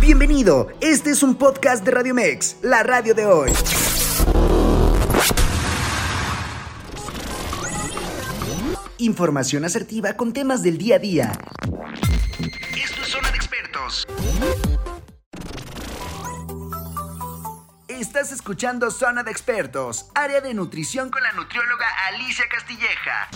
Bienvenido, este es un podcast de Radio Mex, la radio de hoy. Información asertiva con temas del día a día. Esto es Zona de Expertos. Estás escuchando Zona de Expertos, área de nutrición con la nutrióloga Alicia Castilleja.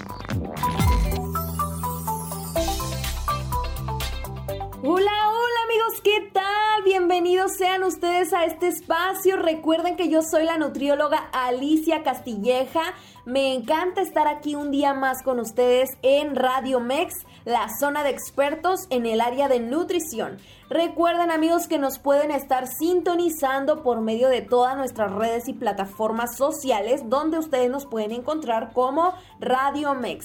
Hola, hola amigos, ¿qué tal? Bienvenidos sean ustedes a este espacio. Recuerden que yo soy la nutrióloga Alicia Castilleja. Me encanta estar aquí un día más con ustedes en Radio Mex, la zona de expertos en el área de nutrición. Recuerden amigos que nos pueden estar sintonizando por medio de todas nuestras redes y plataformas sociales donde ustedes nos pueden encontrar como Radio Mex.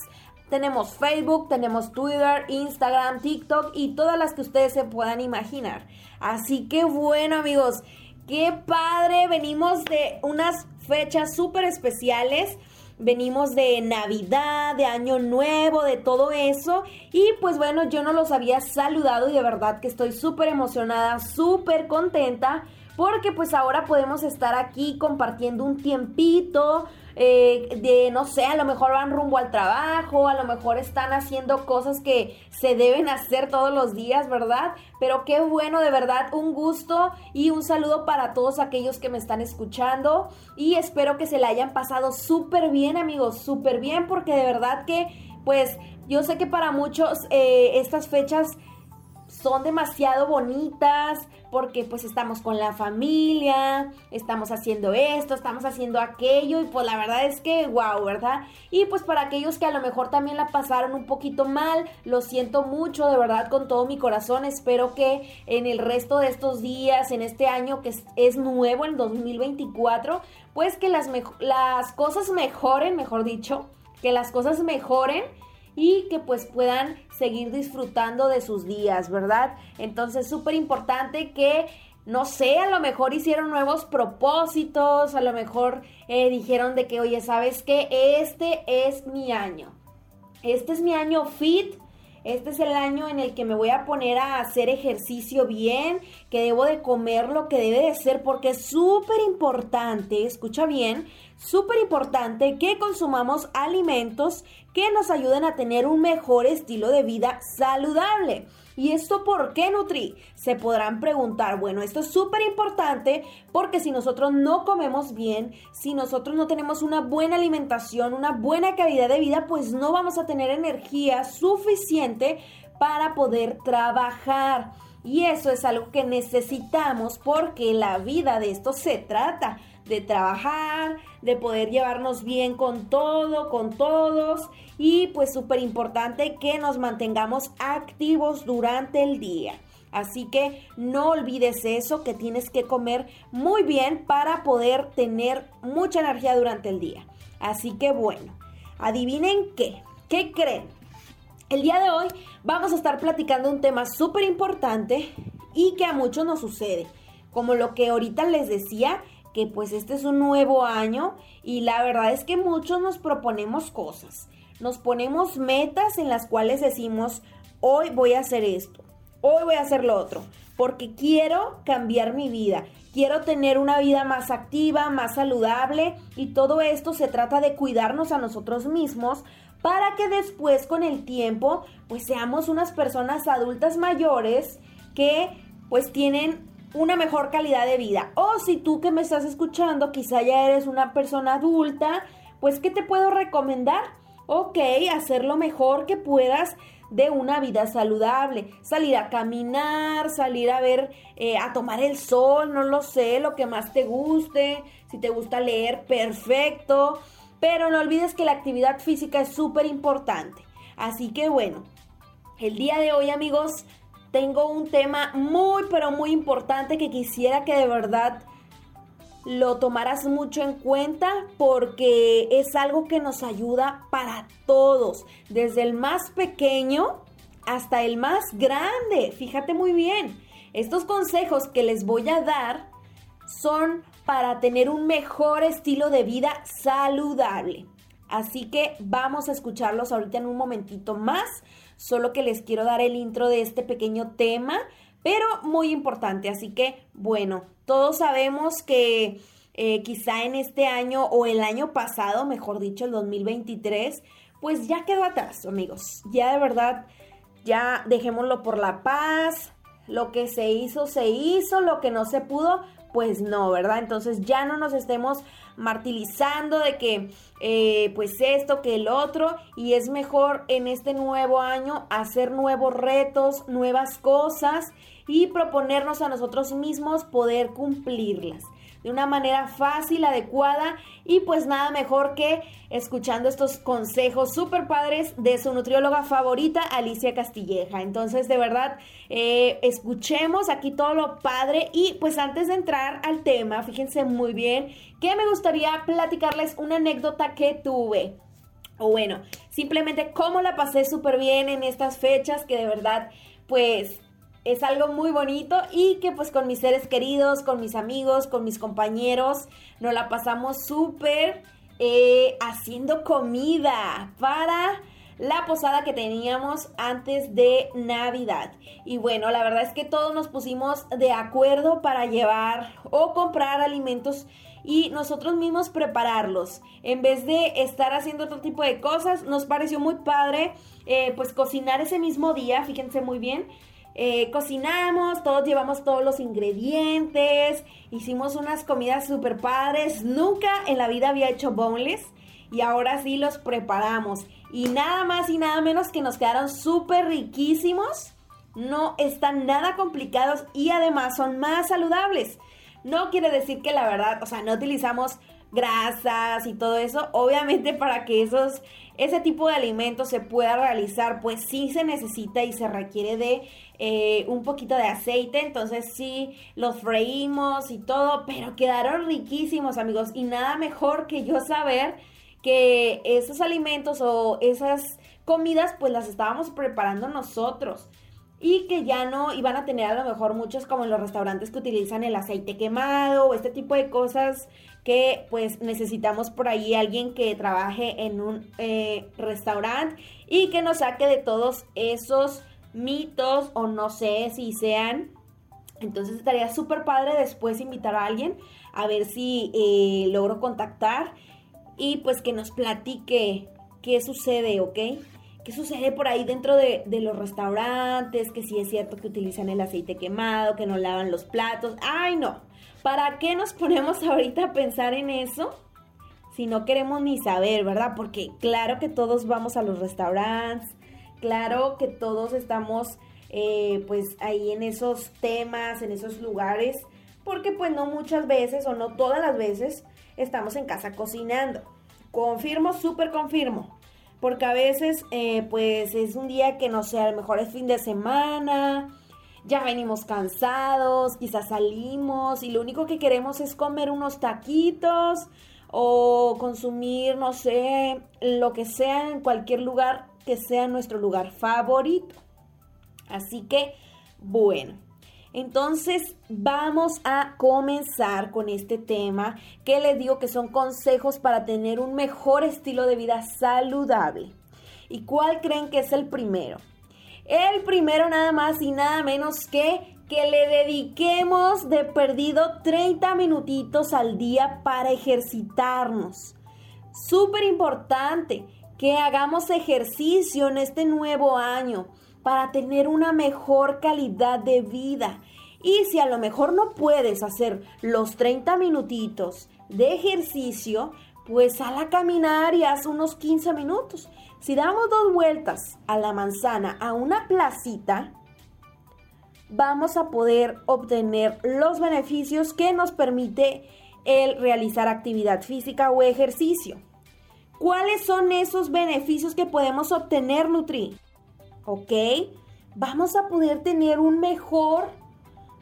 Tenemos Facebook, tenemos Twitter, Instagram, TikTok y todas las que ustedes se puedan imaginar. Así que bueno amigos, qué padre, venimos de unas fechas súper especiales. Venimos de Navidad, de Año Nuevo, de todo eso. Y pues bueno, yo no los había saludado y de verdad que estoy súper emocionada, súper contenta. Porque pues ahora podemos estar aquí compartiendo un tiempito, eh, de, no sé, a lo mejor van rumbo al trabajo, a lo mejor están haciendo cosas que se deben hacer todos los días, ¿verdad? Pero qué bueno, de verdad, un gusto y un saludo para todos aquellos que me están escuchando y espero que se la hayan pasado súper bien, amigos, súper bien, porque de verdad que, pues, yo sé que para muchos eh, estas fechas son demasiado bonitas porque pues estamos con la familia, estamos haciendo esto, estamos haciendo aquello y pues la verdad es que wow, ¿verdad? Y pues para aquellos que a lo mejor también la pasaron un poquito mal, lo siento mucho, de verdad con todo mi corazón, espero que en el resto de estos días, en este año que es, nuevo, el 2024, pues que las, las cosas mejoren, mejor dicho, que las cosas mejoren y que pues puedan seguir disfrutando de sus días, ¿verdad? Entonces, súper importante que no sé, a lo mejor hicieron nuevos propósitos, a lo mejor eh, dijeron de que, oye, ¿sabes qué? Este es mi año. Este es mi año fit. Este es el año en el que me voy a poner a hacer ejercicio bien, que debo de comer lo que debe de ser, porque es súper importante, escucha bien, súper importante que consumamos alimentos que nos ayuden a tener un mejor estilo de vida saludable. ¿Y esto por qué Nutri? Se podrán preguntar, bueno, esto es súper importante porque si nosotros no comemos bien, si nosotros no tenemos una buena alimentación, una buena calidad de vida, pues no vamos a tener energía suficiente para poder trabajar. Y eso es algo que necesitamos porque la vida de esto se trata de trabajar, de poder llevarnos bien con todo, con todos y pues súper importante que nos mantengamos activos durante el día. Así que no olvides eso, que tienes que comer muy bien para poder tener mucha energía durante el día. Así que bueno, adivinen qué, ¿qué creen? El día de hoy vamos a estar platicando un tema súper importante y que a muchos nos sucede. Como lo que ahorita les decía, que pues este es un nuevo año y la verdad es que muchos nos proponemos cosas. Nos ponemos metas en las cuales decimos, hoy voy a hacer esto, hoy voy a hacer lo otro, porque quiero cambiar mi vida, quiero tener una vida más activa, más saludable y todo esto se trata de cuidarnos a nosotros mismos para que después con el tiempo pues seamos unas personas adultas mayores que pues tienen una mejor calidad de vida. O si tú que me estás escuchando, quizá ya eres una persona adulta, pues ¿qué te puedo recomendar? Ok, hacer lo mejor que puedas de una vida saludable. Salir a caminar, salir a ver, eh, a tomar el sol, no lo sé, lo que más te guste. Si te gusta leer, perfecto. Pero no olvides que la actividad física es súper importante. Así que bueno, el día de hoy amigos, tengo un tema muy, pero muy importante que quisiera que de verdad lo tomaras mucho en cuenta porque es algo que nos ayuda para todos, desde el más pequeño hasta el más grande. Fíjate muy bien, estos consejos que les voy a dar son para tener un mejor estilo de vida saludable. Así que vamos a escucharlos ahorita en un momentito más solo que les quiero dar el intro de este pequeño tema, pero muy importante. Así que, bueno, todos sabemos que eh, quizá en este año o el año pasado, mejor dicho, el 2023, pues ya quedó atrás, amigos. Ya de verdad, ya dejémoslo por la paz. Lo que se hizo, se hizo. Lo que no se pudo, pues no, ¿verdad? Entonces ya no nos estemos martirizando de que eh, pues esto, que el otro, y es mejor en este nuevo año hacer nuevos retos, nuevas cosas y proponernos a nosotros mismos poder cumplirlas de una manera fácil, adecuada y pues nada mejor que escuchando estos consejos súper padres de su nutrióloga favorita, Alicia Castilleja. Entonces, de verdad, eh, escuchemos aquí todo lo padre y pues antes de entrar al tema, fíjense muy bien que me gustaría platicarles una anécdota que tuve. O bueno, simplemente cómo la pasé súper bien en estas fechas que de verdad pues es algo muy bonito y que pues con mis seres queridos, con mis amigos, con mis compañeros, nos la pasamos súper eh, haciendo comida para la posada que teníamos antes de Navidad. Y bueno, la verdad es que todos nos pusimos de acuerdo para llevar o comprar alimentos y nosotros mismos prepararlos. En vez de estar haciendo otro tipo de cosas, nos pareció muy padre eh, pues cocinar ese mismo día, fíjense muy bien. Eh, cocinamos, todos llevamos todos los ingredientes, hicimos unas comidas super padres. Nunca en la vida había hecho boneless y ahora sí los preparamos. Y nada más y nada menos que nos quedaron súper riquísimos. No están nada complicados y además son más saludables. No quiere decir que la verdad, o sea, no utilizamos grasas y todo eso. Obviamente para que esos, ese tipo de alimentos se pueda realizar, pues sí se necesita y se requiere de eh, un poquito de aceite, entonces sí los freímos y todo, pero quedaron riquísimos amigos y nada mejor que yo saber que esos alimentos o esas comidas pues las estábamos preparando nosotros y que ya no iban a tener a lo mejor muchos como en los restaurantes que utilizan el aceite quemado o este tipo de cosas que pues necesitamos por ahí alguien que trabaje en un eh, restaurante y que nos saque de todos esos mitos o no sé si sean. Entonces estaría súper padre después invitar a alguien a ver si eh, logro contactar y pues que nos platique qué sucede, ¿ok? ¿Qué sucede por ahí dentro de, de, los restaurantes? Que si es cierto que utilizan el aceite quemado, que no lavan los platos. ¡Ay, no! ¿Para qué nos ponemos ahorita a pensar en eso? Si no queremos ni saber, ¿verdad? Porque claro que todos vamos a los restaurantes, claro que todos estamos eh, pues ahí en esos temas, en esos lugares, porque pues no muchas veces o no todas las veces estamos en casa cocinando. Confirmo, súper confirmo. Porque a veces eh, pues es un día que no sé, a lo mejor es fin de semana, ya venimos cansados, quizás salimos y lo único que queremos es comer unos taquitos o consumir, no sé, lo que sea en cualquier lugar que sea nuestro lugar favorito. Así que, bueno, entonces vamos a comenzar con este tema que les digo que son consejos para tener un mejor estilo de vida saludable. ¿Y cuál creen que es el primero? El primero nada más y nada menos que que le dediquemos de perdido 30 minutitos al día para ejercitarnos. Súper importante que hagamos ejercicio en este nuevo año para tener una mejor calidad de vida. Y si a lo mejor no puedes hacer los 30 minutitos de ejercicio, pues sal a caminar y haz unos 15 minutos. Si damos dos vueltas a la manzana a una placita, vamos a poder obtener los beneficios que nos permite el realizar actividad física o ejercicio. ¿Cuáles son esos beneficios que podemos obtener, Nutri? ¿Ok? Vamos a poder tener un mejor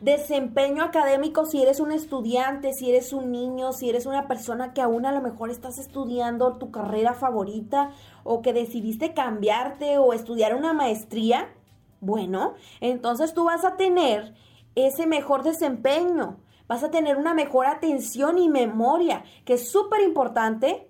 desempeño académico si eres un estudiante, si eres un niño, si eres una persona que aún a lo mejor estás estudiando tu carrera favorita o que decidiste cambiarte o estudiar una maestría. Bueno, entonces tú vas a tener ese mejor desempeño, vas a tener una mejor atención y memoria, que es súper importante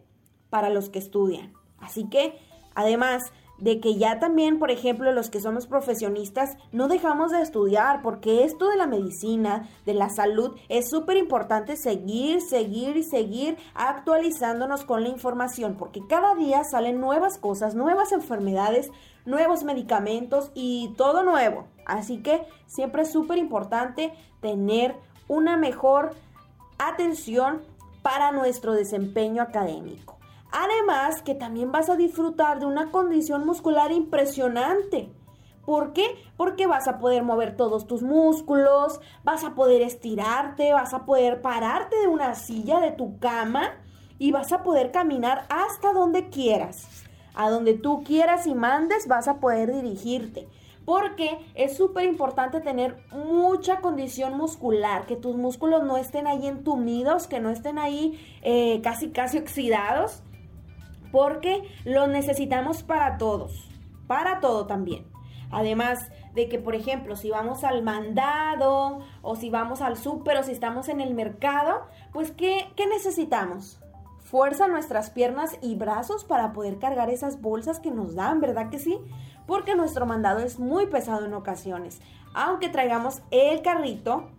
para los que estudian. Así que, además de que ya también, por ejemplo, los que somos profesionistas, no dejamos de estudiar, porque esto de la medicina, de la salud, es súper importante seguir, seguir y seguir actualizándonos con la información, porque cada día salen nuevas cosas, nuevas enfermedades, nuevos medicamentos y todo nuevo. Así que siempre es súper importante tener una mejor atención para nuestro desempeño académico. Además que también vas a disfrutar de una condición muscular impresionante. ¿Por qué? Porque vas a poder mover todos tus músculos, vas a poder estirarte, vas a poder pararte de una silla, de tu cama y vas a poder caminar hasta donde quieras. A donde tú quieras y mandes vas a poder dirigirte. Porque es súper importante tener mucha condición muscular, que tus músculos no estén ahí entumidos, que no estén ahí eh, casi casi oxidados, porque lo necesitamos para todos, para todo también. Además de que, por ejemplo, si vamos al mandado o si vamos al súper o si estamos en el mercado, pues ¿qué, ¿qué necesitamos? Fuerza nuestras piernas y brazos para poder cargar esas bolsas que nos dan, ¿verdad que sí? porque nuestro mandado es muy pesado en ocasiones. Aunque traigamos el carrito,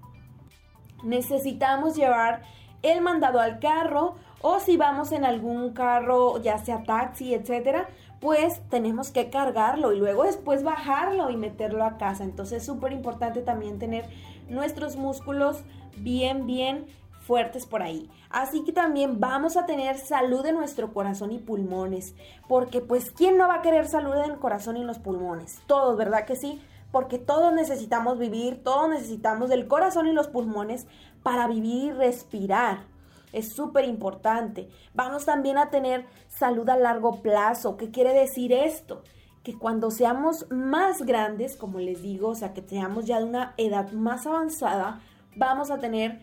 necesitamos llevar el mandado al carro o si vamos en algún carro, ya sea taxi, etcétera, pues tenemos que cargarlo y luego después bajarlo y meterlo a casa. Entonces es súper importante también tener nuestros músculos bien, bien fuertes por ahí. Así que también vamos a tener salud en nuestro corazón y pulmones, porque pues ¿quién no va a querer salud en el corazón y en los pulmones? Todos, ¿verdad que sí? Porque todos necesitamos vivir, todos necesitamos del corazón y los pulmones para vivir y respirar. Es súper importante. Vamos también a tener salud a largo plazo. ¿Qué quiere decir esto? que cuando seamos más grandes, como les digo, o sea, que seamos ya de una edad más avanzada, vamos a tener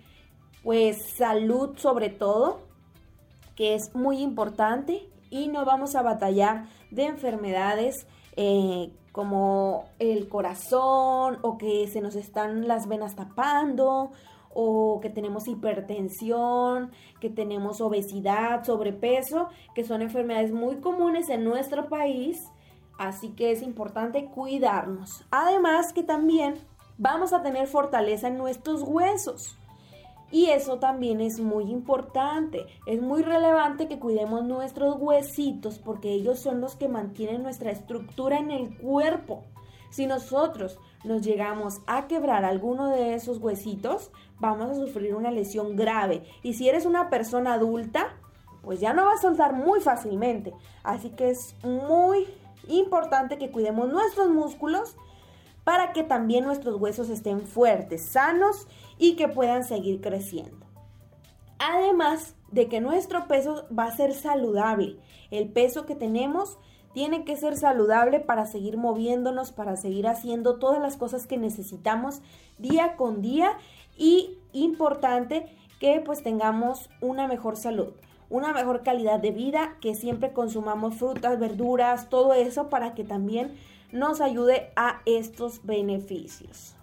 pues salud sobre todo, que es muy importante y no vamos a batallar de enfermedades eh, como el corazón o que se nos están las venas tapando o que tenemos hipertensión, que tenemos obesidad, sobrepeso, que son enfermedades muy comunes en nuestro país, así que es importante cuidarnos. Además que también vamos a tener fortaleza en nuestros huesos. Y eso también es muy importante. Es muy relevante que cuidemos nuestros huesitos porque ellos son los que mantienen nuestra estructura en el cuerpo. Si nosotros nos llegamos a quebrar alguno de esos huesitos, vamos a sufrir una lesión grave. Y si eres una persona adulta, pues ya no va a soltar muy fácilmente. Así que es muy importante que cuidemos nuestros músculos para que también nuestros huesos estén fuertes, sanos y que puedan seguir creciendo. Además de que nuestro peso va a ser saludable. El peso que tenemos tiene que ser saludable para seguir moviéndonos, para seguir haciendo todas las cosas que necesitamos día con día y importante que pues tengamos una mejor salud, una mejor calidad de vida, que siempre consumamos frutas, verduras, todo eso para que también nos ayude a estos beneficios.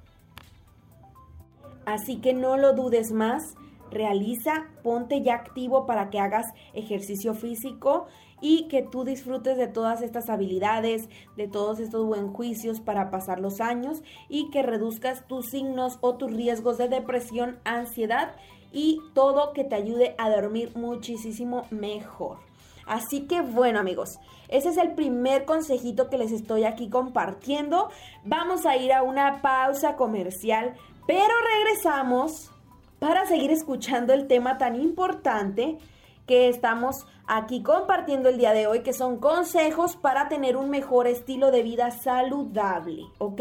Así que no lo dudes más, realiza, ponte ya activo para que hagas ejercicio físico y que tú disfrutes de todas estas habilidades, de todos estos buen juicios para pasar los años y que reduzcas tus signos o tus riesgos de depresión, ansiedad y todo que te ayude a dormir muchísimo mejor. Así que bueno amigos, ese es el primer consejito que les estoy aquí compartiendo. Vamos a ir a una pausa comercial, pero regresamos para seguir escuchando el tema tan importante que estamos aquí compartiendo el día de hoy, que son consejos para tener un mejor estilo de vida saludable, ¿ok?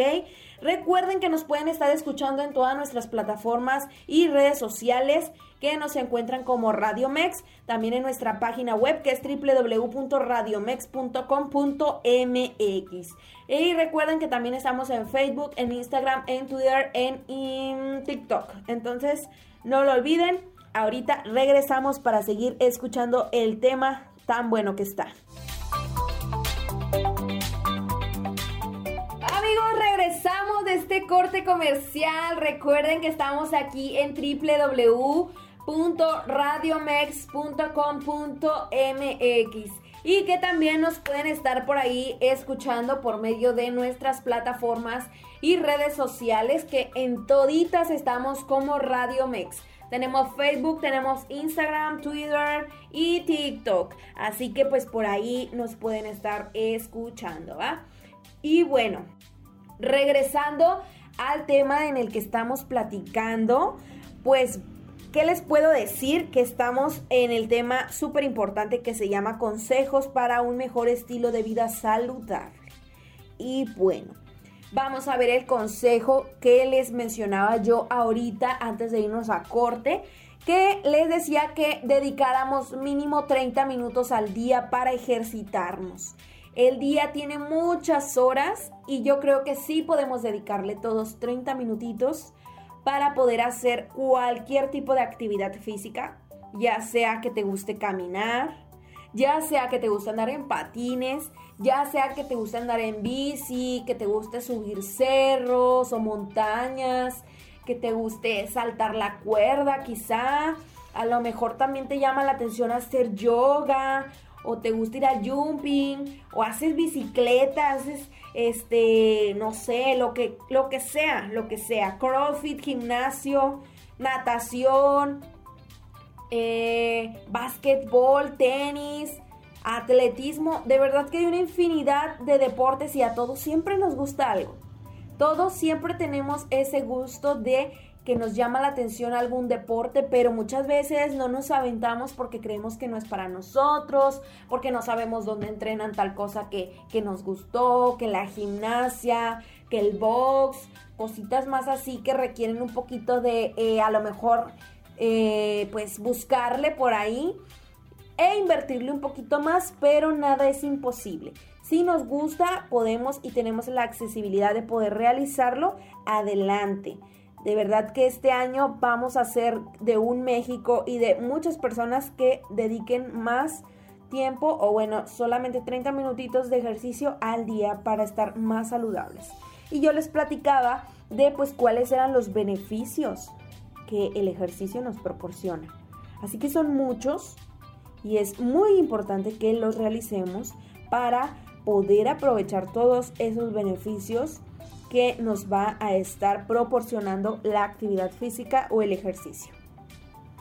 Recuerden que nos pueden estar escuchando en todas nuestras plataformas y redes sociales que nos encuentran como Radio Mex, también en nuestra página web que es www.radiomex.com.mx. Y recuerden que también estamos en Facebook, en Instagram, en Twitter, en, en TikTok. Entonces, no lo olviden, ahorita regresamos para seguir escuchando el tema tan bueno que está. Amigos, regresamos de este corte comercial. Recuerden que estamos aquí en www radiomex.com.mx. y que también nos pueden estar por ahí escuchando por medio de nuestras plataformas y redes sociales que en toditas estamos como Radio Mex. Tenemos Facebook, tenemos Instagram, Twitter y TikTok. Así que pues por ahí nos pueden estar escuchando, ¿va? Y bueno, regresando al tema en el que estamos platicando, pues ¿Qué les puedo decir? Que estamos en el tema súper importante que se llama consejos para un mejor estilo de vida saludable. Y bueno, vamos a ver el consejo que les mencionaba yo ahorita antes de irnos a corte, que les decía que dedicáramos mínimo 30 minutos al día para ejercitarnos. El día tiene muchas horas y yo creo que sí podemos dedicarle todos 30 minutitos para poder hacer cualquier tipo de actividad física, ya sea que te guste caminar, ya sea que te guste andar en patines, ya sea que te guste andar en bici, que te guste subir cerros o montañas, que te guste saltar la cuerda quizá, a lo mejor también te llama la atención hacer yoga o te gusta ir a jumping o haces bicicleta, haces este, no sé, lo que, lo que sea, lo que sea, crossfit, gimnasio, natación, eh, básquetbol, tenis, atletismo, de verdad que hay una infinidad de deportes y a todos siempre nos gusta algo. Todos siempre tenemos ese gusto de que nos llama la atención algún deporte, pero muchas veces no nos aventamos porque creemos que no es para nosotros, porque no sabemos dónde entrenan tal cosa que, nos gustó, que la gimnasia, que el box, cositas más así que requieren un poquito de eh, a lo mejor eh, pues buscarle por ahí e invertirle un poquito más, pero nada es imposible. Si nos gusta, podemos y tenemos la accesibilidad de poder realizarlo, adelante. De verdad que este año vamos a hacer de un México y de muchas personas que dediquen más tiempo o bueno, solamente 30 minutitos de ejercicio al día para estar más saludables. Y yo les platicaba de pues cuáles eran los beneficios que el ejercicio nos proporciona. Así que son muchos y es muy importante que los realicemos para poder aprovechar todos esos beneficios que nos va a estar proporcionando la actividad física o el ejercicio.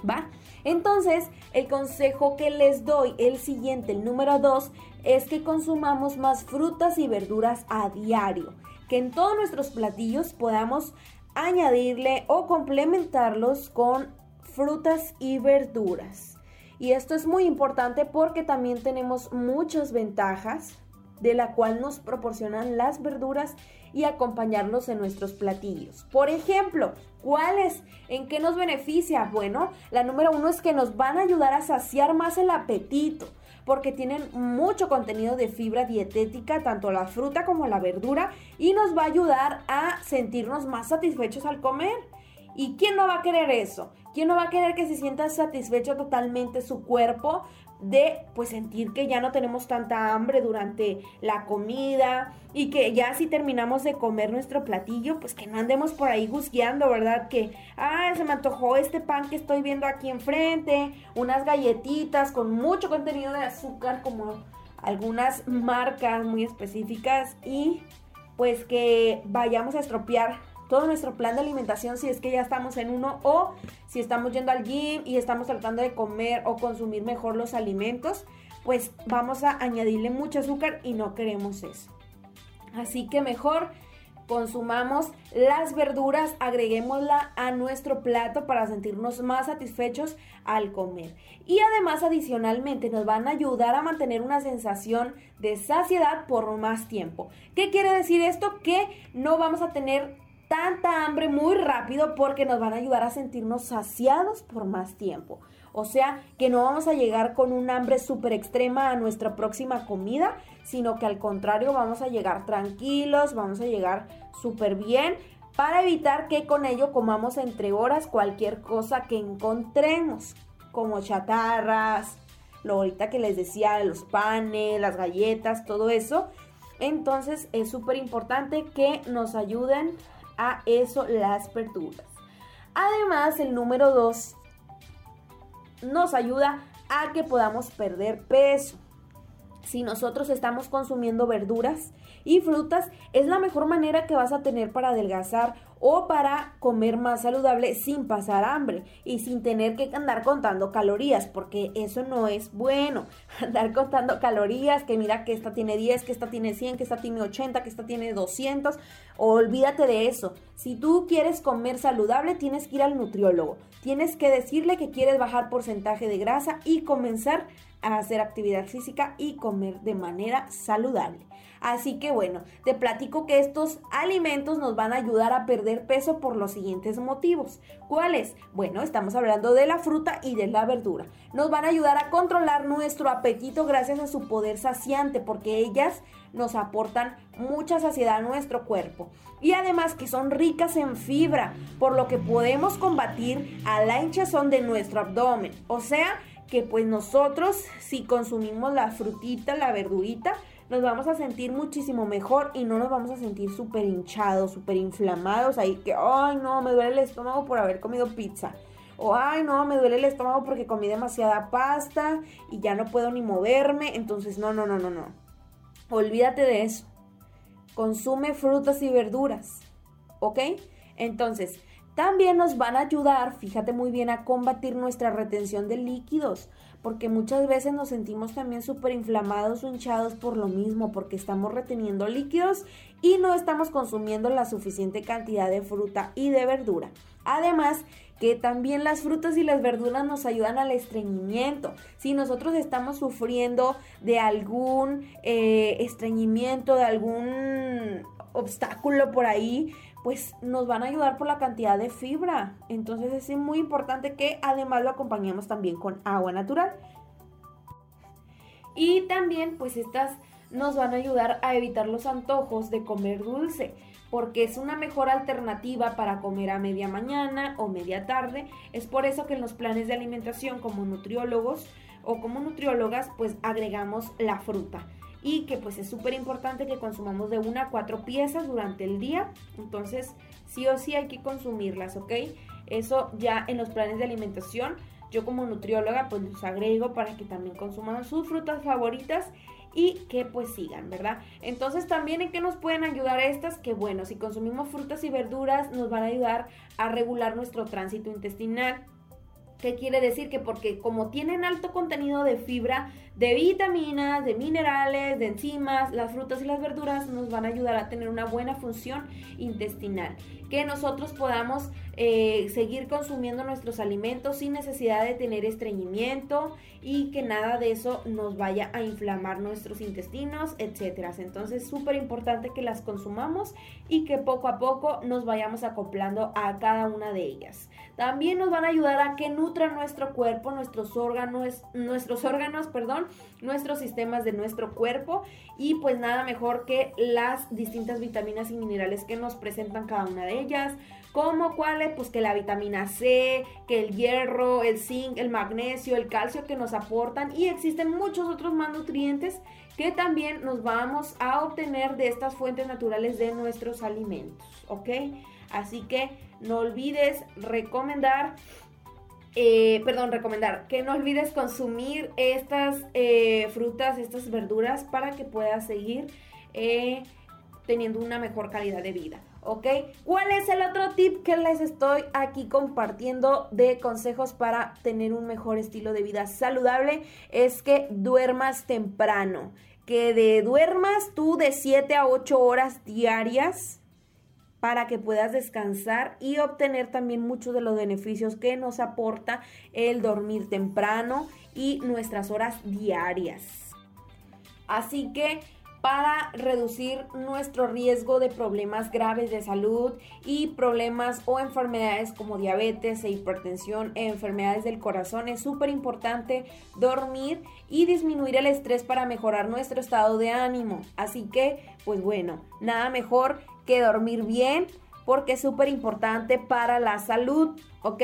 ¿Va? Entonces, el consejo que les doy, el siguiente, el número 2, es que consumamos más frutas y verduras a diario, que en todos nuestros platillos podamos añadirle o complementarlos con frutas y verduras. Y esto es muy importante porque también tenemos muchas ventajas de la cual nos proporcionan las verduras y acompañarlos en nuestros platillos. Por ejemplo, ¿cuáles? ¿En qué nos beneficia? Bueno, la número uno es que nos van a ayudar a saciar más el apetito porque tienen mucho contenido de fibra dietética, tanto la fruta como la verdura, y nos va a ayudar a sentirnos más satisfechos al comer. ¿Y quién no va a querer eso? ¿Quién no va a querer que se sienta satisfecho totalmente su cuerpo de pues sentir que ya no tenemos tanta hambre durante la comida y que ya si terminamos de comer nuestro platillo, pues que no andemos por ahí gusgueando, ¿verdad? Que, ah, se me antojó este pan que estoy viendo aquí enfrente, unas galletitas con mucho contenido de azúcar como algunas marcas muy específicas y pues que vayamos a estropear todo nuestro plan de alimentación si es que ya estamos en uno o si estamos yendo al gym y estamos tratando de comer o consumir mejor los alimentos, pues vamos a añadirle mucho azúcar y no queremos eso. Así que mejor consumamos las verduras, agreguémosla a nuestro plato para sentirnos más satisfechos al comer. Y además adicionalmente nos van a ayudar a mantener una sensación de saciedad por más tiempo. ¿Qué quiere decir esto? Que no vamos a tener tanta hambre muy rápido porque nos van a ayudar a sentirnos saciados por más tiempo. O sea, que no vamos a llegar con un hambre súper extrema a nuestra próxima comida, sino que al contrario vamos a llegar tranquilos, vamos a llegar súper bien para evitar que con ello comamos entre horas cualquier cosa que encontremos, como chatarras, lo ahorita que les decía, los panes, las galletas, todo eso. Entonces es súper importante que nos ayuden a eso las verduras. Además, el número 2 nos ayuda a que podamos perder peso. Si nosotros estamos consumiendo verduras y frutas, es la mejor manera que vas a tener para adelgazar o para comer más saludable sin pasar hambre y sin tener que andar contando calorías, porque eso no es bueno. Andar contando calorías, que mira que esta tiene 10, que esta tiene 100, que esta tiene 80, que esta tiene 200, olvídate de eso. Si tú quieres comer saludable, tienes que ir al nutriólogo. Tienes que decirle que quieres bajar porcentaje de grasa y comenzar a hacer actividad física y comer de manera saludable. Así que bueno, te platico que estos alimentos nos van a ayudar a perder peso por los siguientes motivos. ¿Cuáles? Bueno, estamos hablando de la fruta y de la verdura. Nos van a ayudar a controlar nuestro apetito gracias a su poder saciante porque ellas nos aportan mucha saciedad a nuestro cuerpo. Y además que son ricas en fibra, por lo que podemos combatir a la hinchazón de nuestro abdomen. O sea, que pues nosotros si consumimos la frutita, la verdurita, nos vamos a sentir muchísimo mejor y no nos vamos a sentir súper hinchados, súper inflamados, ahí que, ay no, me duele el estómago por haber comido pizza. O, ay no, me duele el estómago porque comí demasiada pasta y ya no puedo ni moverme. Entonces, no, no, no, no, no. Olvídate de eso. Consume frutas y verduras. ¿Ok? Entonces, también nos van a ayudar, fíjate muy bien, a combatir nuestra retención de líquidos, porque muchas veces nos sentimos también súper inflamados hinchados por lo mismo, porque estamos reteniendo líquidos y no estamos consumiendo la suficiente cantidad de fruta y de verdura. Además, que también las frutas y las verduras nos ayudan al estreñimiento. Si nosotros estamos sufriendo de algún eh, estreñimiento, de algún obstáculo por ahí, pues nos van a ayudar por la cantidad de fibra. Entonces es muy importante que además lo acompañemos también con agua natural. Y también pues estas nos van a ayudar a evitar los antojos de comer dulce, porque es una mejor alternativa para comer a media mañana o media tarde. Es por eso que en los planes de alimentación como nutriólogos o como nutriólogas pues agregamos la fruta y que pues es súper importante que consumamos de una a cuatro piezas durante el día. Entonces, sí o sí hay que consumirlas, ¿ok? Eso ya en los planes de alimentación, yo como nutrióloga pues los agrego para que también consuman sus frutas favoritas y que pues sigan, ¿verdad? Entonces también en qué nos pueden ayudar estas, que bueno, si consumimos frutas y verduras nos van a ayudar a regular nuestro tránsito intestinal, ¿Qué quiere decir? Que porque como tienen alto contenido de fibra, de vitaminas, de minerales, de enzimas, las frutas y las verduras nos van a ayudar a tener una buena función intestinal. Que nosotros podamos eh, seguir consumiendo nuestros alimentos sin necesidad de tener estreñimiento y que nada de eso nos vaya a inflamar nuestros intestinos, etcétera. Entonces, súper importante que las consumamos y que poco a poco nos vayamos acoplando a cada una de ellas. También nos van a ayudar a que nutran nuestro cuerpo, nuestros órganos, nuestros órganos, perdón, nuestros sistemas de nuestro cuerpo y pues nada mejor que las distintas vitaminas y minerales que nos presentan cada una de ellas ¿Cómo cuáles? Pues que la vitamina C, que el hierro, el zinc, el magnesio, el calcio que nos aportan y existen muchos otros más nutrientes que también nos vamos a obtener de estas fuentes naturales de nuestros alimentos, ¿ok? Así que no olvides recomendar eh, perdón, recomendar que no olvides consumir estas eh, frutas, estas verduras para que puedas seguir eh, teniendo una mejor calidad de vida. ¿ok? ¿Cuál es el otro tip que les estoy aquí compartiendo de consejos para tener un mejor estilo de vida saludable? Es que duermas temprano, que de duermas tú de 7 a 8 horas diarias para que puedas descansar y obtener también muchos de los beneficios que nos aporta el dormir temprano y nuestras horas diarias. Así que para reducir nuestro riesgo de problemas graves de salud y problemas o enfermedades como diabetes e hipertensión e enfermedades del corazón. Es súper importante dormir y disminuir el estrés para mejorar nuestro estado de ánimo. Así que, pues bueno, nada mejor que dormir bien porque es súper importante para la salud, ¿ok?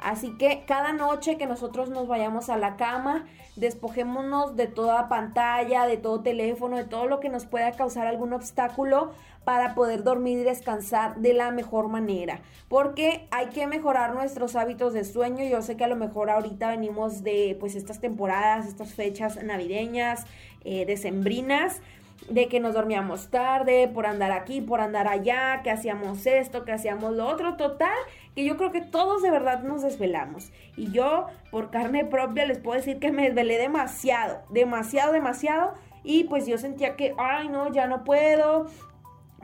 Así que cada noche que nosotros nos vayamos a la cama, despojémonos de toda pantalla, de todo teléfono, de todo lo que nos pueda causar algún obstáculo para poder dormir y descansar de la mejor manera. Porque hay que mejorar nuestros hábitos de sueño. Yo sé que a lo mejor ahorita venimos de pues estas temporadas, estas fechas navideñas, eh, decembrinas de que nos dormíamos tarde, por andar aquí, por andar allá, que hacíamos esto, que hacíamos lo otro, total, que yo creo que todos de verdad nos desvelamos. Y yo, por carne propia, les puedo decir que me desvelé demasiado, demasiado, demasiado. Y pues yo sentía que, ay, no, ya no puedo,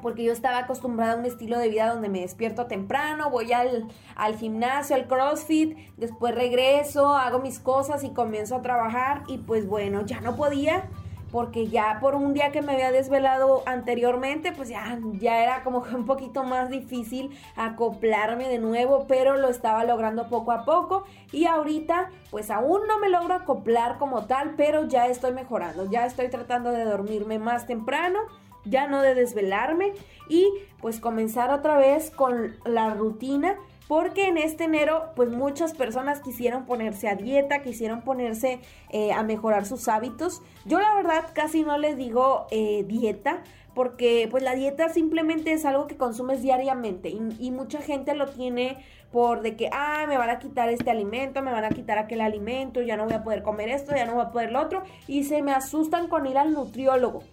porque yo estaba acostumbrada a un estilo de vida donde me despierto temprano, voy al, al, gimnasio, al CrossFit, después regreso, hago mis cosas y comienzo a trabajar y pues bueno, ya no podía porque ya por un día que me había desvelado anteriormente, pues ya, ya era como que un poquito más difícil acoplarme de nuevo, pero lo estaba logrando poco a poco. Y ahorita pues aún no me logro acoplar como tal, pero ya estoy mejorando, ya estoy tratando de dormirme más temprano ya no de desvelarme y pues comenzar otra vez con la rutina porque en este enero pues muchas personas quisieron ponerse a dieta, quisieron ponerse eh, a mejorar sus hábitos. Yo la verdad casi no les digo eh, dieta porque pues la dieta simplemente es algo que consumes diariamente y, y, mucha gente lo tiene por de que, ah, me van a quitar este alimento, me van a quitar aquel alimento, ya no voy a poder comer esto, ya no voy a poder lo otro y se me asustan con ir al nutriólogo,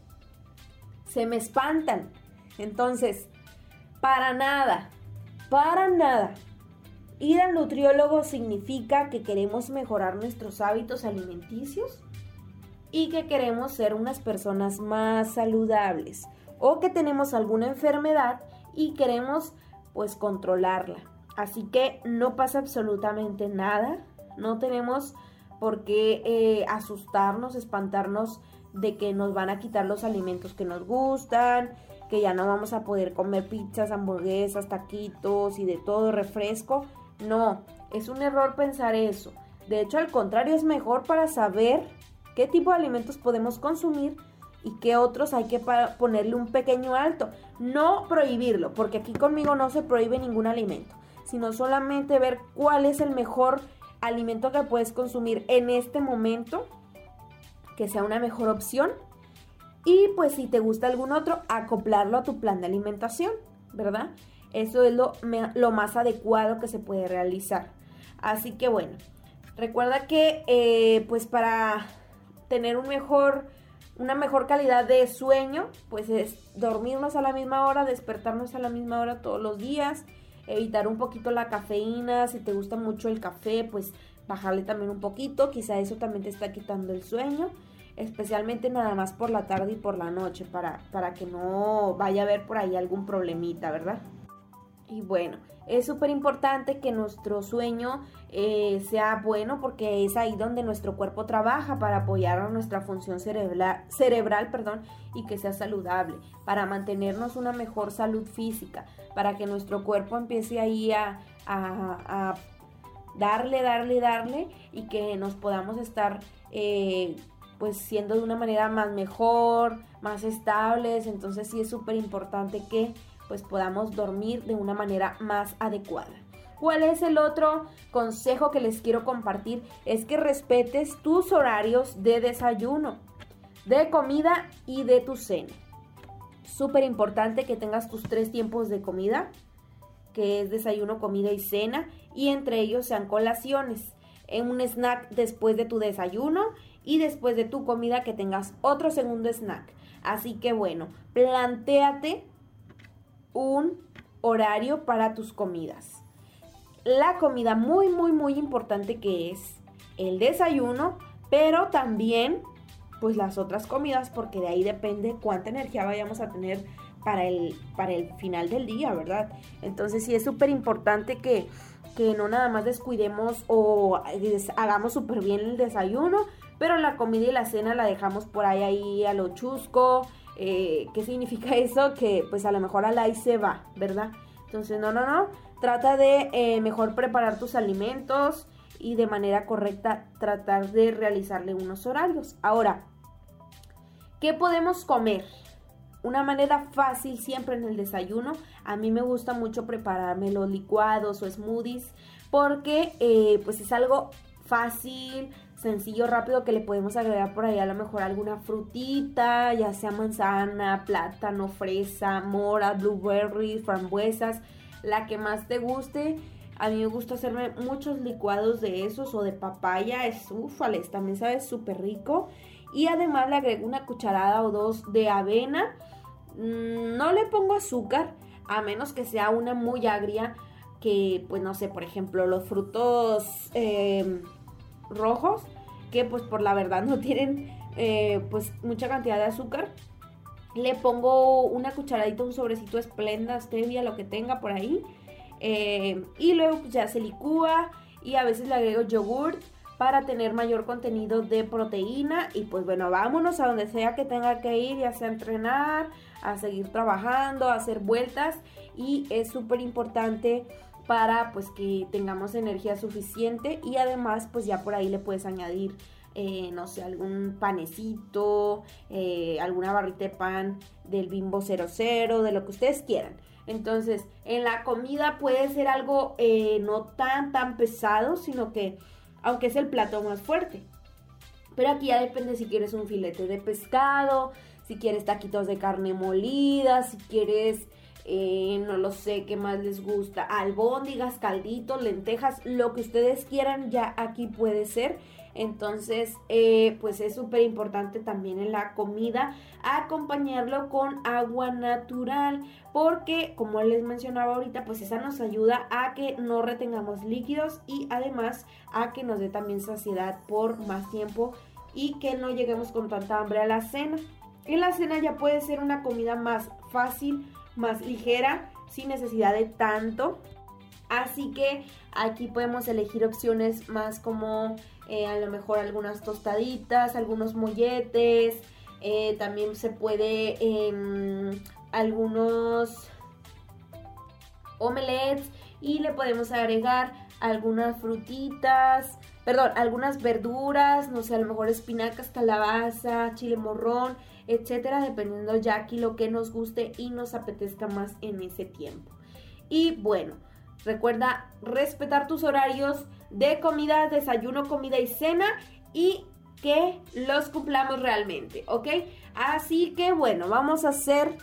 se me espantan. Entonces, para nada, para nada. Ir al nutriólogo significa que queremos mejorar nuestros hábitos alimenticios y que queremos ser unas personas más saludables o que tenemos alguna enfermedad y queremos pues controlarla. Así que no pasa absolutamente nada, no tenemos por qué eh, asustarnos, espantarnos de que nos van a quitar los alimentos que nos gustan, que ya no vamos a poder comer pizzas, hamburguesas, taquitos y de todo refresco. No, es un error pensar eso. De hecho, al contrario, es mejor para saber qué tipo de alimentos podemos consumir y qué otros hay que ponerle un pequeño alto. No prohibirlo, porque aquí conmigo no se prohíbe ningún alimento, sino solamente ver cuál es el mejor alimento que puedes consumir en este momento, que sea una mejor opción. Y pues si te gusta algún otro, acoplarlo a tu plan de alimentación, ¿verdad? Eso es lo, lo más adecuado que se puede realizar. Así que bueno, recuerda que eh, pues para tener un mejor, una mejor calidad de sueño, pues es dormirnos a la misma hora, despertarnos a la misma hora todos los días, evitar un poquito la cafeína, si te gusta mucho el café, pues bajarle también un poquito, quizá eso también te está quitando el sueño, especialmente nada más por la tarde y por la noche, para, para que no vaya a haber por ahí algún problemita, ¿verdad? Y bueno, es súper importante que nuestro sueño eh, sea bueno porque es ahí donde nuestro cuerpo trabaja para apoyar a nuestra función cerebral, cerebral perdón, y que sea saludable, para mantenernos una mejor salud física, para que nuestro cuerpo empiece ahí a, a, darle, darle, darle y que nos podamos estar eh, pues siendo de una manera más mejor, más estables. Entonces sí es súper importante que pues podamos dormir de una manera más adecuada. ¿Cuál es el otro consejo que les quiero compartir? Es que respetes tus horarios de desayuno, de comida y de tu cena. Súper importante que tengas tus tres tiempos de comida, que es desayuno, comida y cena, y entre ellos sean colaciones. En un snack después de tu desayuno y después de tu comida que tengas otro segundo snack. Así que bueno, plantéate un horario para tus comidas. La comida muy, muy, muy importante que es el desayuno, pero también pues las otras comidas porque de ahí depende cuánta energía vayamos a tener para el, para el final del día, ¿verdad? Entonces sí es súper importante que, que no nada más descuidemos o hagamos súper bien el desayuno, pero la comida y la cena la dejamos por ahí, ahí a lo chusco, eh, ¿Qué significa eso? Que pues a lo mejor al ahí se va, ¿verdad? Entonces, no, no, no. Trata de eh, mejor preparar tus alimentos y de manera correcta tratar de realizarle unos horarios. Ahora, ¿qué podemos comer? una manera fácil siempre en el desayuno. A mí me gusta mucho prepararme los licuados o smoothies porque eh, pues es algo fácil, sencillo, rápido que le podemos agregar por ahí a lo mejor alguna frutita, ya sea manzana, plátano, fresa, mora, blueberry, frambuesas, la que más te guste. A mí me gusta hacerme muchos licuados de esos o de papaya, es ufales, también sabe súper rico. Y además le agrego una cucharada o dos de avena. Mm, no le pongo azúcar, a menos que sea una muy agria, que pues no sé, por ejemplo, los frutos em, rojos, que pues por la verdad no tienen eh, pues mucha cantidad de azúcar. Le pongo una cucharadita, un sobrecito esplenda, stevia, lo que tenga por ahí. Eh, y luego pues, ya se licúa y a veces le agrego yogurt para tener mayor contenido de proteína y pues bueno, vámonos a donde sea que tenga que ir, ya sea entrenar, a seguir trabajando, a hacer vueltas y es súper importante para pues que tengamos energía suficiente y además pues ya por ahí le puedes añadir eh, no sé, algún panecito, eh, alguna barrita de pan del bimbo 00, de lo que ustedes quieran. Entonces, en la comida puede ser algo eh, no tan, tan pesado, sino que, aunque es el plato más fuerte. Pero aquí ya depende si quieres un filete de pescado, si quieres taquitos de carne molida, si quieres, eh, no lo sé, qué más les gusta, albóndigas, calditos, lentejas, lo que ustedes quieran, ya aquí puede ser. Entonces, eh, pues es súper importante también en la comida acompañarlo con agua natural, porque como les mencionaba ahorita, pues esa nos ayuda a que no retengamos líquidos y además a que nos dé también saciedad por más tiempo y que no lleguemos con tanta hambre a la cena. En la cena ya puede ser una comida más fácil, más ligera, sin necesidad de tanto. Así que aquí podemos elegir opciones más como eh, a lo mejor algunas tostaditas, algunos molletes, eh, también se puede em, algunos omelets y le podemos agregar algunas frutitas, perdón, algunas verduras, no sé, a lo mejor espinacas, calabaza, chile morrón, etcétera, dependiendo ya aquí lo que nos guste y nos apetezca más en ese tiempo. Y bueno, recuerda respetar tus horarios de comida, desayuno, comida y cena y que los cumplamos realmente, ¿ok? Así que bueno, vamos a hacer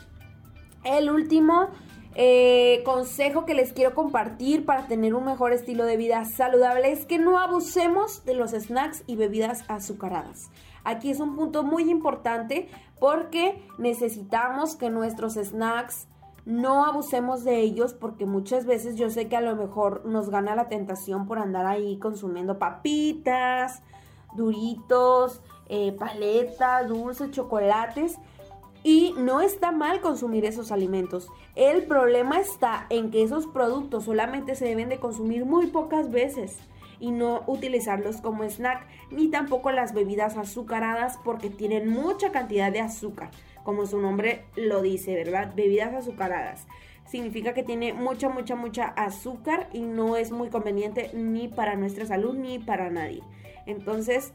el último eh, consejo que les quiero compartir para tener un mejor estilo de vida saludable es que no abusemos de los snacks y bebidas azucaradas. Aquí es un punto muy importante porque necesitamos que nuestros snacks no abusemos de ellos porque muchas veces yo sé que a lo mejor nos gana la tentación por andar ahí consumiendo papitas, duritos, eh, paletas, dulces, chocolates. Y no está mal consumir esos alimentos. El problema está en que esos productos solamente se deben de consumir muy pocas veces y no utilizarlos como snack, ni tampoco las bebidas azucaradas porque tienen mucha cantidad de azúcar, como su nombre lo dice, ¿verdad? Bebidas azucaradas. Significa que tiene mucha, mucha, mucha azúcar y no es muy conveniente ni para nuestra salud ni para nadie. Entonces,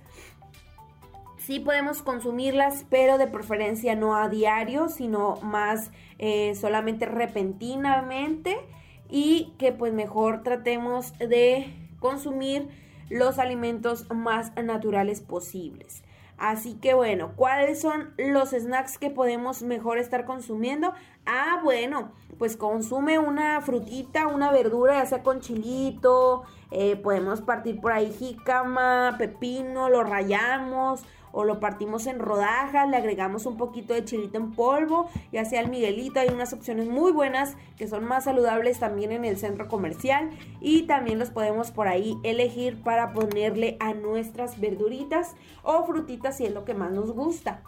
sí podemos consumirlas, pero de preferencia no a diario, sino más eh, solamente repentinamente y que pues mejor tratemos de consumir los alimentos más naturales posibles. Así que bueno, ¿cuáles son los snacks que podemos mejor estar consumiendo? Ah, bueno, pues consume una frutita, una verdura, ya sea con chilito, eh, podemos partir por ahí jícama, pepino, lo rayamos o lo partimos en rodajas, le agregamos un poquito de chilito en polvo, ya sea el miguelito, hay unas opciones muy buenas que son más saludables también en el centro comercial y también los podemos por ahí elegir para ponerle a nuestras verduritas o frutitas si es lo que más nos gusta.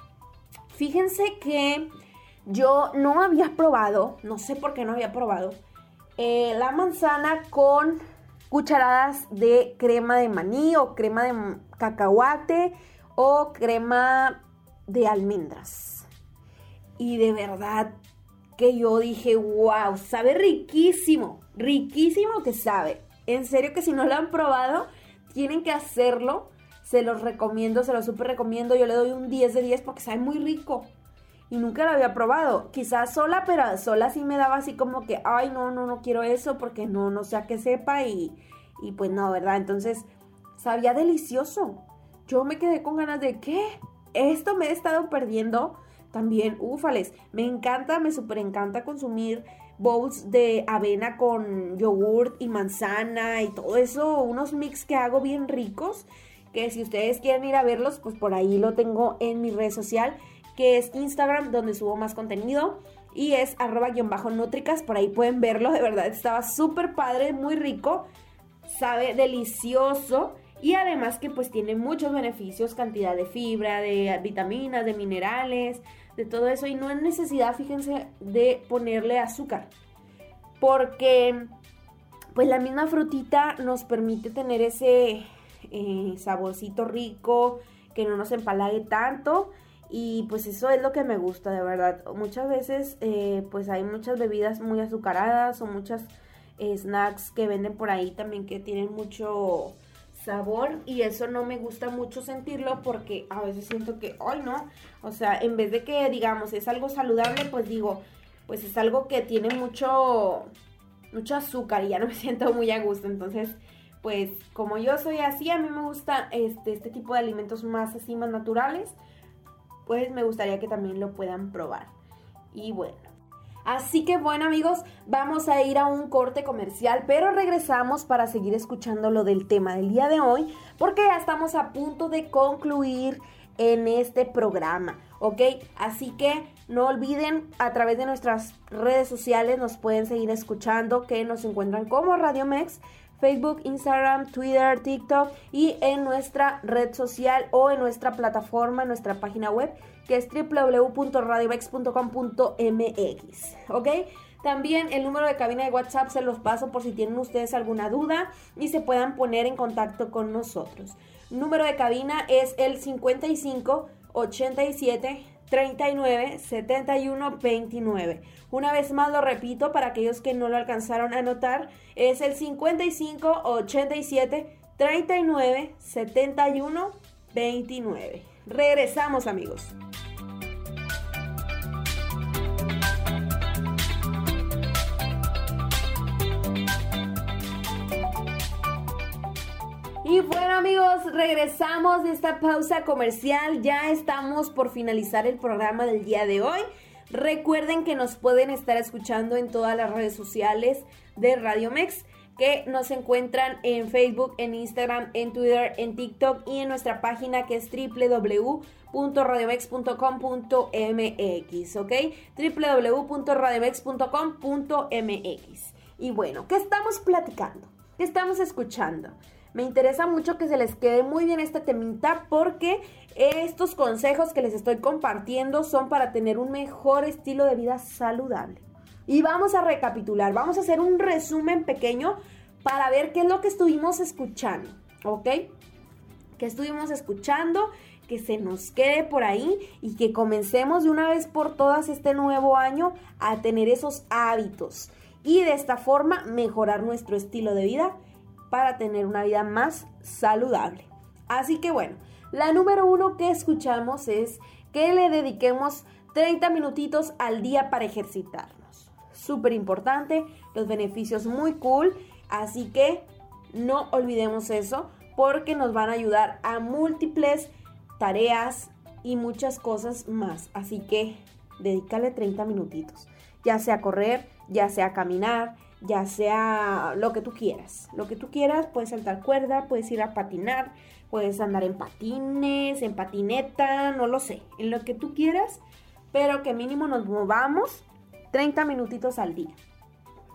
Fíjense que yo no había probado, no sé por qué no había probado, eh, la manzana con cucharadas de crema de maní o crema de cacahuate o crema de almendras. Y de verdad que yo dije, wow, sabe riquísimo, riquísimo que sabe. En serio que si no lo han probado, tienen que hacerlo. Se los recomiendo, se los súper recomiendo. Yo le doy un 10 de 10 porque sabe muy rico. y nunca lo había probado. Quizás sola, pero sola sí me daba así como que, ay, no, no, no quiero eso porque no, no sé a qué sepa y, y pues no, ¿verdad? Entonces, sabía delicioso. Yo me quedé con ganas de, ¿qué? Esto me he estado perdiendo. También, ufales, me encanta, me súper encanta consumir bowls de avena con yogurt y manzana y todo eso, unos mix que hago bien ricos, que si ustedes quieren ir a verlos, pues por ahí lo tengo en mi red social, que es Instagram, donde subo más contenido. Y es arroba guion bajo nutricas, por ahí pueden verlo, de verdad estaba súper padre, muy rico, sabe delicioso y además que pues tiene muchos beneficios, cantidad de fibra, de vitaminas, de minerales, de todo eso y no hay necesidad, fíjense, de ponerle azúcar. Porque pues la misma frutita nos permite tener ese eh, saborcito rico, que no nos empalague tanto. Y pues eso es lo que me gusta, de verdad. Muchas veces eh, pues hay muchas bebidas muy azucaradas o muchas eh, snacks que venden por ahí también que tienen mucho sabor y eso no me gusta mucho sentirlo porque a veces siento que, ay no, o sea, en vez de que digamos es algo saludable, pues digo, pues es algo que tiene mucho, mucho azúcar y ya no me siento muy a gusto, entonces, pues como yo soy así, a mí me gusta este, este tipo de alimentos más así, más naturales, pues me gustaría que también lo puedan probar. Y bueno, Así que bueno amigos, vamos a ir a un corte comercial, pero regresamos para seguir escuchando lo del tema del día de hoy, porque ya estamos a punto de concluir en este programa, ¿ok? Así que no olviden a través de nuestras redes sociales nos pueden seguir escuchando, que nos encuentran como Radio Mex Facebook, Instagram, Twitter, TikTok y en nuestra red social o en nuestra plataforma, en nuestra página web que es www.radiovex.com.mx, ¿ok? También el número de cabina de WhatsApp se los paso por si tienen ustedes alguna duda y se puedan poner en contacto con nosotros. Número de cabina es el 55 87 39 71 29. Una vez más lo repito para aquellos que no lo alcanzaron a anotar, es el 55 87 39 71 29. Regresamos amigos. Y bueno amigos, regresamos de esta pausa comercial. Ya estamos por finalizar el programa del día de hoy. Recuerden que nos pueden estar escuchando en todas las redes sociales de Radio Mex, que nos encuentran en Facebook, en Instagram, en Twitter, en TikTok y en nuestra página que es www.radiomex.com.mx, ¿ok? www.radiomex.com.mx. Y bueno, ¿qué estamos platicando? ¿Qué estamos escuchando? Me interesa mucho que se les quede muy bien esta temita porque estos consejos que les estoy compartiendo son para tener un mejor estilo de vida saludable. Y vamos a recapitular, vamos a hacer un resumen pequeño para ver qué es lo que estuvimos escuchando, ¿ok? Que estuvimos escuchando, que se nos quede por ahí y que comencemos de una vez por todas este nuevo año a tener esos hábitos y de esta forma mejorar nuestro estilo de vida para tener una vida más saludable. Así que bueno, la número uno que escuchamos es que le dediquemos 30 minutitos al día para ejercitarnos. Súper importante, los beneficios muy cool, así que no olvidemos eso porque nos van a ayudar a múltiples tareas y muchas cosas más. Así que dedícale 30 minutitos, ya sea correr, ya sea caminar, ya sea lo que tú quieras. Lo que tú quieras, puedes saltar cuerda, puedes ir a patinar, puedes andar en patines, en patineta, no lo sé, en lo que tú quieras, pero que mínimo nos movamos 30 minutitos al día.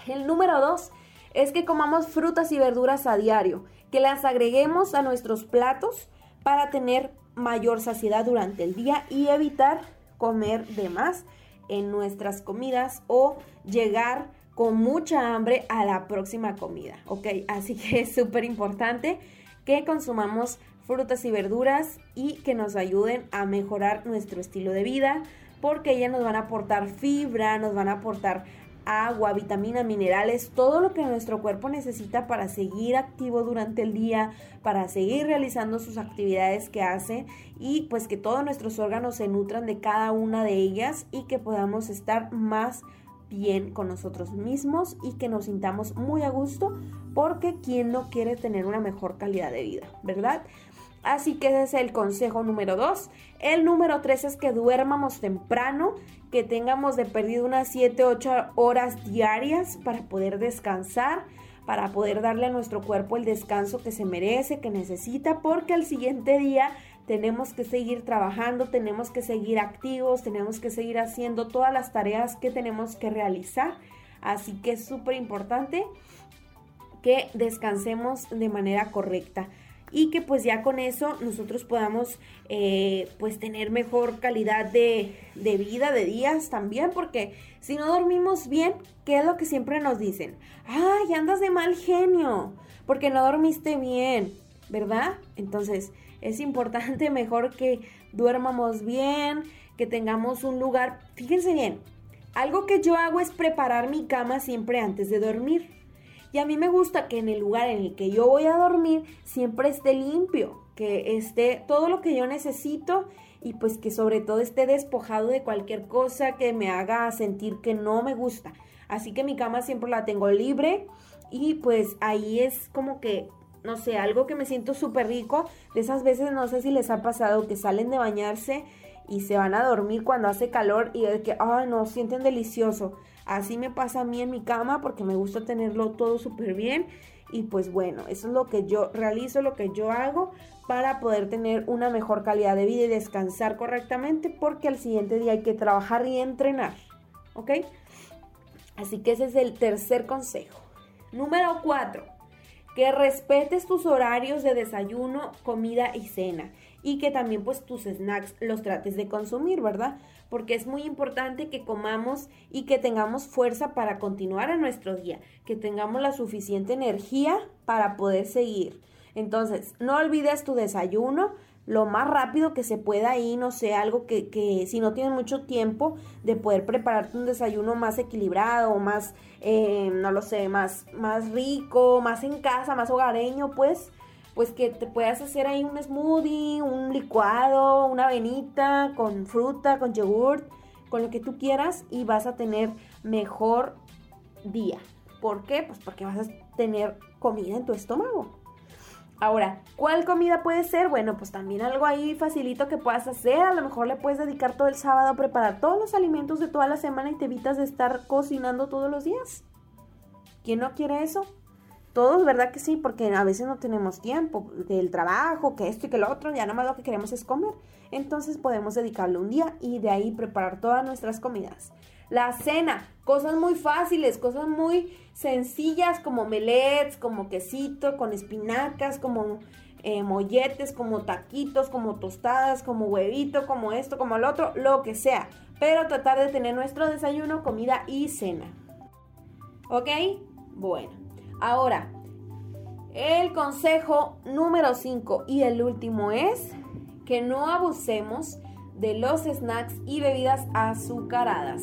El número dos es que comamos frutas y verduras a diario, que las agreguemos a nuestros platos para tener mayor saciedad durante el día y evitar comer de más en nuestras comidas o llegar con mucha hambre a la próxima comida, ¿ok? Así que es súper importante que consumamos frutas y verduras y que nos ayuden a mejorar nuestro estilo de vida porque ellas nos van a aportar fibra, nos van a aportar agua, vitaminas, minerales, todo lo que nuestro cuerpo necesita para seguir activo durante el día, para seguir realizando sus actividades que hace y pues que todos nuestros órganos se nutran de cada una de ellas y que podamos estar más bien con nosotros mismos y que nos sintamos muy a gusto porque quien no quiere tener una mejor calidad de vida, ¿verdad? Así que ese es el consejo número dos. El número tres es que duermamos temprano, que tengamos de perdido unas 7, 8 horas diarias para poder descansar, para poder darle a nuestro cuerpo el descanso que se merece, que necesita, porque al siguiente día tenemos que seguir trabajando, tenemos que seguir activos, tenemos que seguir haciendo todas las tareas que tenemos que realizar. Así que es súper importante que descansemos de manera correcta y que pues ya con eso nosotros podamos eh, pues tener mejor calidad de, de, vida, de días también, porque si no dormimos bien, ¿qué es lo que siempre nos dicen? Ay, andas de mal genio, porque no dormiste bien, ¿verdad? Entonces es importante mejor que duermamos bien, que tengamos un lugar, fíjense bien, algo que yo hago es preparar mi cama siempre antes de dormir. Y a mí me gusta que en el lugar en el que yo voy a dormir siempre esté limpio, que esté todo lo que yo necesito y pues que sobre todo esté despojado de cualquier cosa que me haga sentir que no me gusta. Así que mi cama siempre la tengo libre y pues ahí es como que, no sé, algo que me siento súper rico. De esas veces no sé si les ha pasado que salen de bañarse y se van a dormir cuando hace calor y es que, ay, no, sienten delicioso. Así me pasa a mí en mi cama porque me gusta tenerlo todo súper bien. Y pues bueno, eso es lo que yo realizo, lo que yo hago para poder tener una mejor calidad de vida y descansar correctamente porque al siguiente día hay que trabajar y entrenar. ¿Ok? Así que ese es el tercer consejo. Número cuatro, que respetes tus horarios de desayuno, comida y cena y que también pues tus snacks los trates de consumir, ¿verdad? Porque es muy importante que comamos y que tengamos fuerza para continuar en nuestro día, que tengamos la suficiente energía para poder seguir. Entonces, no olvides tu desayuno, lo más rápido que se pueda y no sé, algo que, que, si no tienes mucho tiempo de poder prepararte un desayuno más equilibrado, más, eh, no lo sé, más, más rico, más en casa, más hogareño, pues pues que te puedas hacer ahí un smoothie, un licuado, una avenita con fruta, con yogurt, con lo que tú quieras y vas a tener mejor día. ¿Por qué? Pues porque vas a tener comida en tu estómago. Ahora, ¿cuál comida puede ser? Bueno, pues también algo ahí facilito que puedas hacer. A lo mejor le puedes dedicar todo el sábado a preparar todos los alimentos de toda la semana y te evitas de estar cocinando todos los días. ¿Quién no quiere eso? Todos, ¿verdad que sí? Porque a veces no tenemos tiempo del trabajo, que esto y que lo otro, ya nada más lo que queremos es comer. Entonces podemos dedicarle un día y de ahí preparar todas nuestras comidas. La cena, cosas muy fáciles, cosas muy sencillas como melets, como quesito, con espinacas, como eh, molletes, como taquitos, como tostadas, como huevito, como esto, como el otro, lo que sea. Pero tratar de tener nuestro desayuno, comida y cena. ¿Ok? Bueno. Ahora, el consejo número 5 y el último es que no abusemos de los snacks y bebidas azucaradas.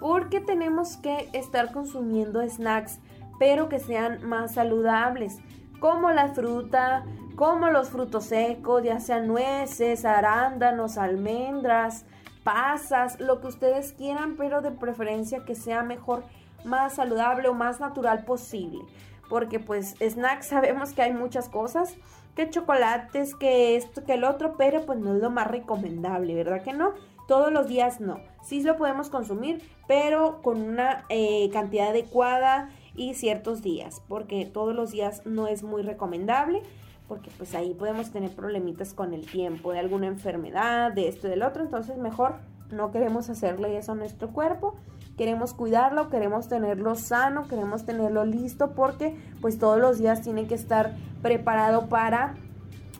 Porque tenemos que estar consumiendo snacks, pero que sean más saludables, como la fruta, como los frutos secos, ya sean nueces, arándanos, almendras, pasas, lo que ustedes quieran, pero de preferencia que sea mejor más saludable o más natural posible. Porque pues snacks sabemos que hay muchas cosas, que chocolates, que esto, que el otro, pero pues no es lo más recomendable, ¿verdad que no? Todos los días no. Sí lo podemos consumir, pero con una eh, cantidad adecuada y ciertos días, porque todos los días no es muy recomendable, porque pues ahí podemos tener problemitas con el tiempo, de alguna enfermedad, de esto del otro, entonces mejor no queremos hacerle eso a nuestro cuerpo queremos cuidarlo, queremos tenerlo sano, queremos tenerlo listo porque pues todos los días tiene que estar preparado para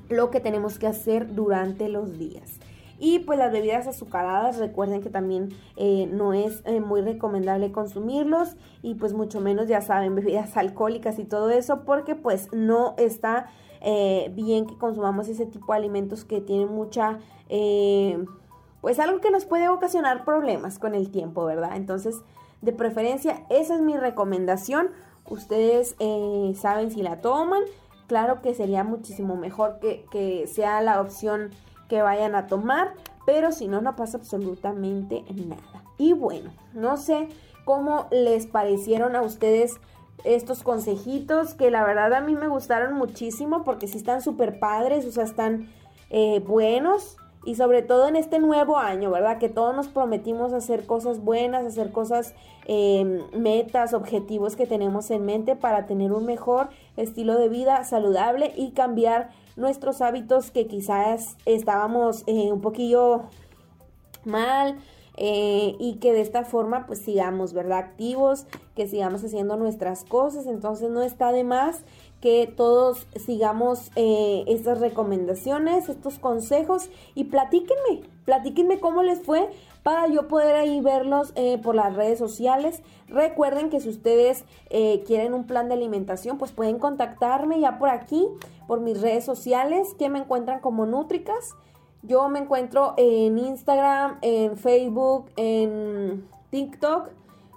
lo que tenemos que hacer durante los días. Y pues las bebidas azucaradas, recuerden que también eh, no es eh, muy recomendable consumirlos y pues mucho menos ya saben bebidas alcohólicas y todo eso porque pues no está eh, bien que consumamos ese tipo de alimentos que tienen mucha pues algo que nos puede ocasionar problemas con el tiempo, ¿verdad? Entonces De preferencia, esa es mi recomendación. Ustedes eh, saben si la toman. Claro que sería muchísimo mejor que, que sea la opción que vayan a tomar. Pero si no, no pasa absolutamente nada. Y bueno, no sé cómo les parecieron a ustedes estos consejitos que la verdad a mí me gustaron muchísimo porque sí están súper padres, o sea, están eh, buenos y sobre todo en este nuevo año, ¿verdad? Que todos nos prometimos hacer cosas buenas, hacer cosas, em, metas, objetivos que tenemos en mente para tener un mejor estilo de vida saludable y cambiar nuestros hábitos que quizás estábamos eh, un poquillo mal, eh, y que de esta forma pues sigamos, ¿verdad? Activos, que sigamos haciendo nuestras cosas, entonces no está de más que todos sigamos eh, estas recomendaciones, estos consejos y platíquenme, platíquenme cómo les fue para yo poder ahí verlos eh, por las redes sociales. Recuerden que si ustedes quieren un plan de alimentación, pues pueden contactarme ya por aquí, por mis redes sociales, que me encuentran como Nutricas. Yo me encuentro en Instagram, en Facebook, en TikTok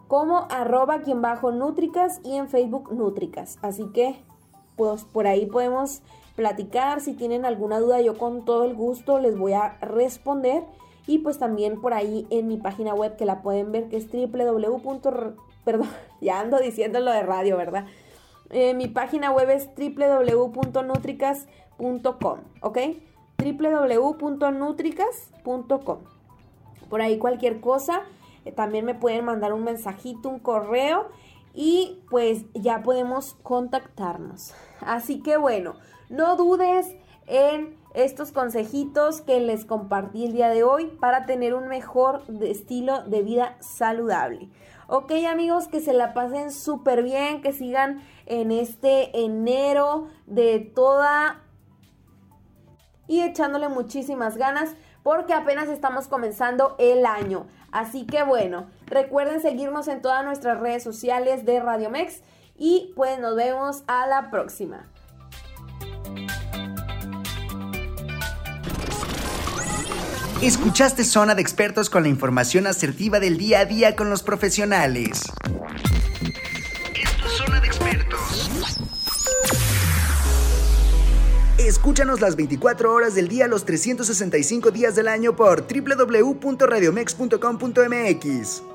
como arroba quien bajo Nutricas y en Facebook Nutricas. Así que pues por ahí podemos platicar. Si tienen alguna duda yo con todo el gusto les voy a responder. Y pues también por ahí en mi página web que la pueden ver que es www. Perdón, ya ando diciendo lo de radio, ¿verdad? Eh, mi página web es www.nutricas.com, ¿ok? www.nutricas.com. Por ahí cualquier cosa, eh, también me pueden mandar un mensajito, un correo y pues ya podemos contactarnos. Así que bueno, no dudes en estos consejitos que les compartí el día de hoy para tener un mejor estilo de vida saludable. Ok amigos, que se la pasen súper bien, que sigan en este enero de toda y echándole muchísimas ganas porque apenas estamos comenzando el año. Así que bueno, recuerden seguirnos en todas nuestras redes sociales de Radio Mex y pues nos vemos a la próxima. Escuchaste Zona de Expertos con la información asertiva del día a día con los profesionales. Escúchanos las 24 horas del día, los 365 días del año por www.radiomex.com.mx.